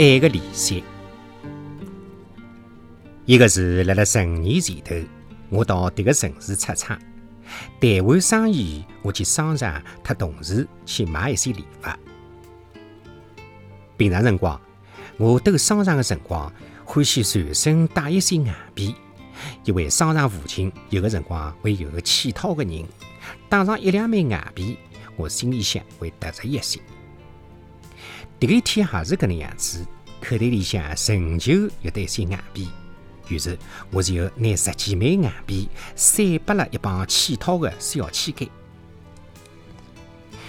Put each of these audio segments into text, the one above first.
爱的利息。一个是辣辣十五年前头，我到迭个城市出差，谈完生意，我去商场特同事去买一些礼物。平常辰光，我兜商场的辰光，欢喜随身带一些硬币，因为商场附近有个辰光会有个乞讨的人，带上一两枚硬币，我心里向会踏实一些。迭个一天还是搿能样子，口袋里向仍旧有得一些硬币，于是我就拿十几枚硬币塞拨了一帮乞讨的小乞丐。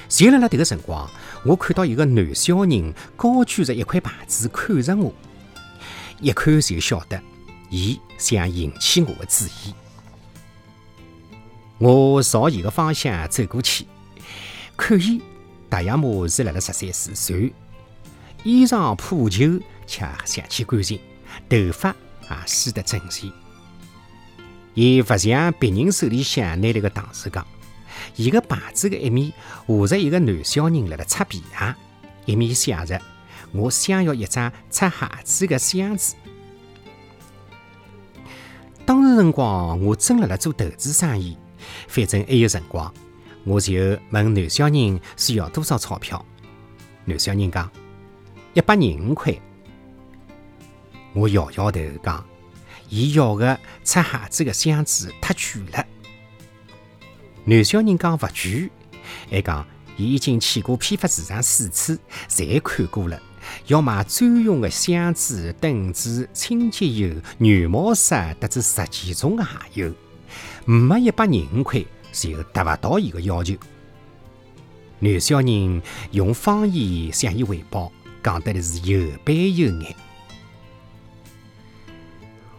就辣辣迭个辰光，我看到一个男小人高举着一块牌子看着我，一看就晓得，伊想引起我的注意。我朝伊个方向走过去，看伊大爷么是辣辣十三四岁，衣裳破旧且邪气干净，头发也梳得整齐。伊勿像别人手里向拿了个糖水缸。伊个牌子的一面画着一个男小人辣辣擦皮鞋，一面写着“我想要一张擦鞋子的箱子”。当时辰光，我正辣辣做投资生意，反正还有辰光，我就问男小人需要多少钞票。男小人讲一百零五块。我摇摇头讲，伊要的擦鞋子的箱子太贵了。男小人讲勿贵，还讲伊已经去过批发市场四次，侪看过了。要买专用的箱子、凳子、清洁油、软毛刷，得至十几种的鞋油，没一百零五块就达勿到伊个要求。男小人用方言向伊汇报，讲得是有板有眼。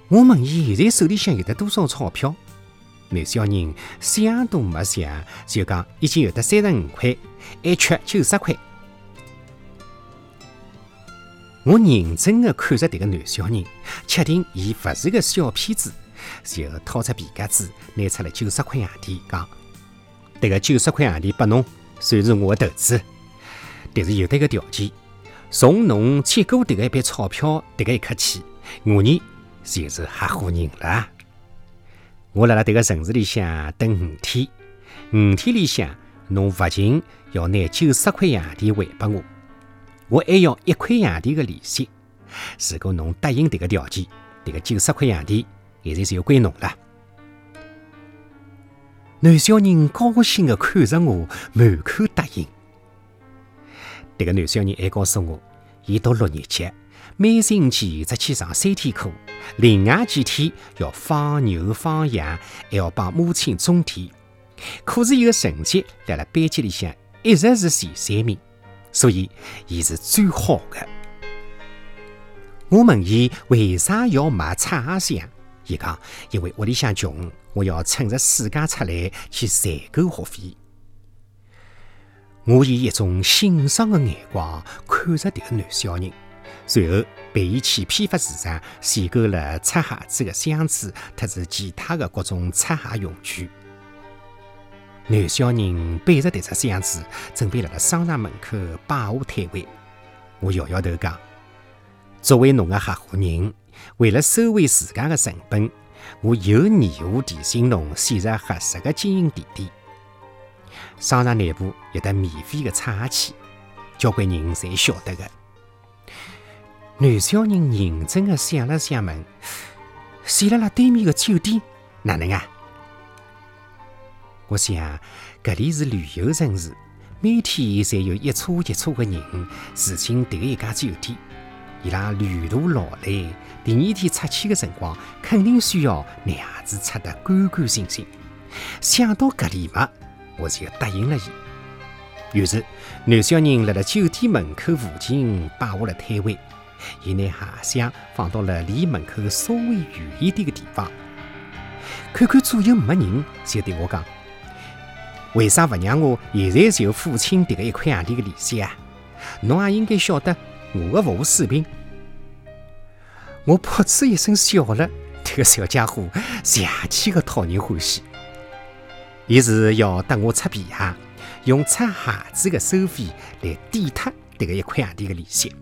我问伊现在手里向有得多少钞票？男小人想都没想，就讲已经有得三十五块，还缺九十块。我认真的看着这个男小人，确定伊不是个小骗子，就掏出皮夹子，拿出了九十块洋钿，讲：“这个九十块洋钿拨侬，算是我的投资，但是有得个条件，从侬接过这个一笔钞票这个一刻起，我呢就是合伙人了。”我辣辣迭个城市里向等五天，五天里向侬勿仅要拿九十块洋钿还拨我，我还要一块洋钿的利息。如果侬答应迭个条件，迭个九十块洋钿现在就归侬了。男小人高兴的看着我，满口答应。迭个男小人还告诉我，伊读六年级。每星期只去上三天课，另外几天要放牛放羊，还要帮母亲种田。可是伊个成绩辣辣班级里向一直是前三名，所以伊是最好的。我问伊为啥要买擦鞋箱，伊讲因为屋里向穷，我要趁着暑假出来去赚够学费。我以一种欣赏的眼光看着迭个男小人。随后陪伊去批发市场选购了擦鞋子的箱子，特是其他的各种擦鞋用具。男小人背着这只箱子，准备辣辣商场门口摆下摊位。我摇摇头讲：“作为侬的合伙人，为了收回自家的成本，我有义务提醒侬选择合适的经营地点。商场内部有得免费的擦鞋器，交关人侪晓得的。”男小人认真的想了想，问：“选辣辣对面的酒店哪能啊？”我想，搿里是旅游城市，每天侪有一车一车的人住进迭一家酒店。伊拉旅途劳累，第二天出去的辰光，肯定需要拿鞋子擦得干干净净。想到搿里嘛，我就答应了伊。于是，男小人辣辣酒店门口附近摆下了摊位。伊拿鞋箱放到了离门口稍微远一点的地方，看看左右没人，就对我讲：“为啥不让我现在就付清迭个一块洋钿的利息啊？侬也应该晓得我的服务水平。”我噗嗤一声笑了，这个小家伙邪气的讨人欢喜。伊是要得我擦皮鞋，用擦鞋子的收费来抵脱迭个一块洋钿的利息。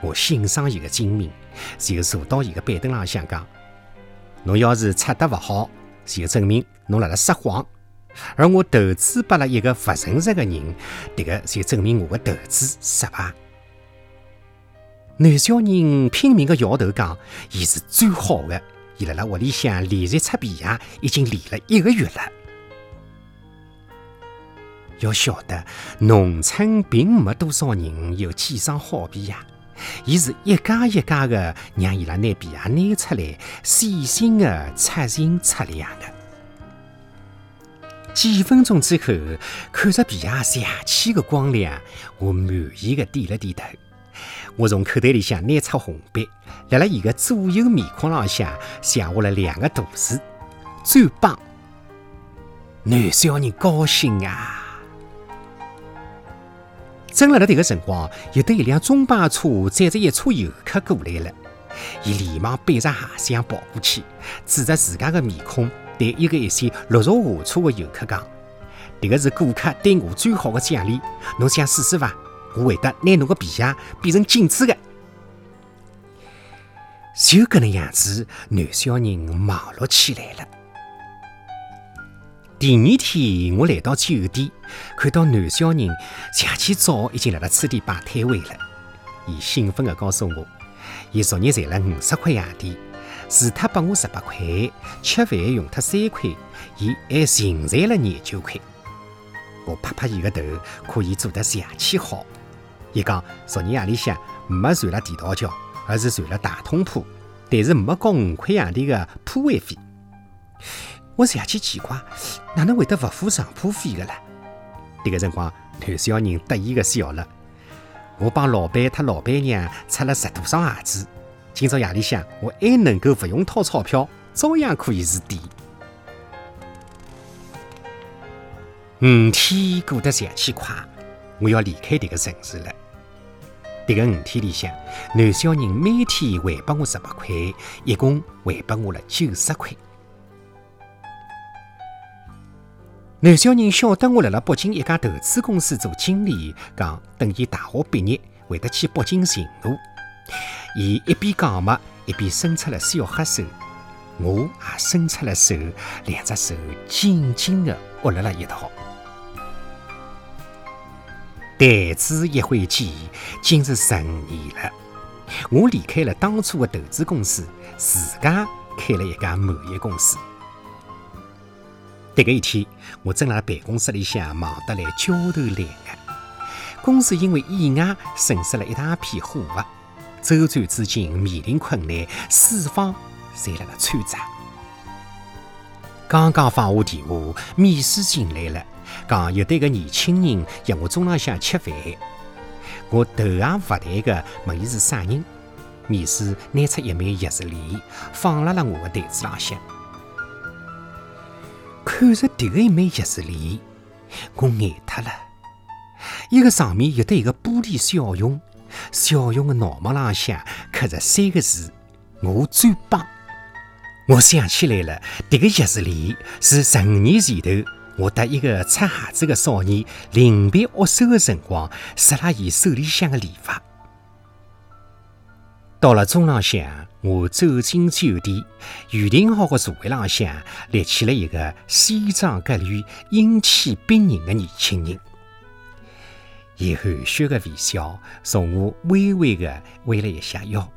我欣赏伊个精明，就坐到伊个板凳浪向讲：“侬要是出得勿好，就证明侬辣辣撒谎；而我投资拨了一个勿诚实个人，迭个就证明我个投资失败。”男小人拼命个摇头讲：“伊是最好的，伊辣辣屋里向连续擦皮鞋，已经练了一个月了。”要晓得，农村并没多少人有几双好皮鞋，伊是一家一家的让伊拉拿皮鞋拿出来，细心的擦净擦亮的。几分钟之后，看着皮鞋亮起的光亮，我满意的点了点头。我从口袋里向拿出红笔，辣辣伊个左右面孔浪向写下了两个大字：最棒。男小人高兴啊！正辣辣迭个辰光，有得一辆中巴车载着一车游客过来了。伊连忙背着鞋箱跑过去，指着自家的面孔，对一个一些落入下车的游客讲：“迭个是顾客对我最好的奖励，侬想试试伐？我会得拿侬个皮鞋变成镜子的。”就搿能样子，男小人忙碌起来了。第二天，我来到酒店，看到男小人像起早已经辣辣此地摆摊位了。伊兴奋地告诉我，伊昨日赚了五十块洋钿，除脱拨我十八块，吃饭用脱三块，伊还净赚了廿九块。我拍拍伊个头，可以做得像起好。伊讲昨日夜里向没传了地道桥，而是传了大通铺，但是没交五块洋钿的铺位费。我想起奇怪，哪能会得勿付上铺费的啦？迭个辰光，男小人得意的笑了。我帮老板和老板娘出了十多双鞋子，今朝夜里向我还能够勿用掏钞票，照样可以住店。五天过得像起快，我要离开迭个城市了。迭个五天里向，男小人每天还拨我十八块，一共还拨我了九十块。男小人晓得我辣辣北京一家投资公司做经理，讲等伊大学毕业会得去北京寻我。伊一边讲嘛，一边伸出了小黑手，我也伸出了手，两只手紧紧地握辣了一道。弹指一挥间，竟是十五年了。我离开了当初的投资公司，自家开了一家贸易公司。迭个一天，我正辣办公室里向忙得来焦头烂额。公司因为意外损失了一大批货物，周转资金面临困难，四方侪辣辣参战。刚刚放下电话，秘书进来了，讲有对个年轻人约我中浪向吃饭。我头也勿抬个问伊是啥人。面试拿出一枚钥匙链，放辣了我的台子浪向。看着迭个一枚钥匙链，我呆脱了。伊个上面有得一个玻璃小熊，小熊的脑门浪向刻着三个字：“我最棒。”我想起来了，迭个钥匙链是十五年前头，我搭一个擦鞋子的少年临别握手的辰光，塞了伊手里向的礼物。到了中浪向，我走进酒店，预定好的座位浪向立起了一个西装革履、英气逼人的年轻人。伊含蓄的微笑，从我微微的弯了一下腰。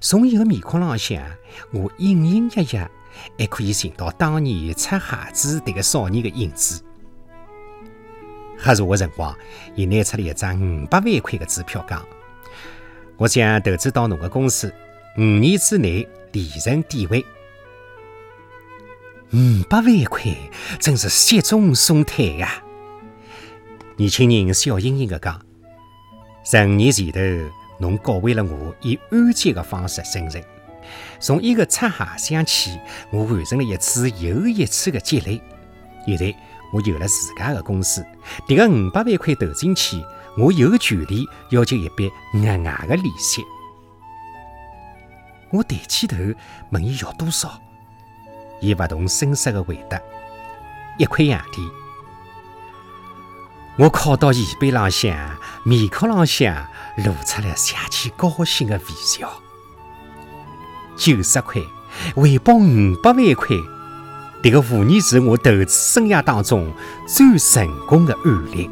从伊个面孔浪向，我隐隐约约还可以寻到当年擦鞋子迭个少年的影子。喝茶的辰光，伊拿出了一张五百万块的支票，讲。我想投资到侬个公司，五年之内利润点位五百万块，真是雪中送炭呀！年轻人笑盈盈的讲：“十五年前头，侬教会了我以安全的方式生存。从一个擦鞋箱起，我完成了一次又一次的积累。现在我有了自家的公司，迭个五百万块投进去。”我有权利要求一笔额外的利息。我抬起头问伊要多少，伊不动声色的回答：一块洋钿。我靠到椅背浪向，面孔浪向露出了邪气高兴的微笑。九十块，回报五百万块，这个无疑是我投资生涯当中最成功的案例。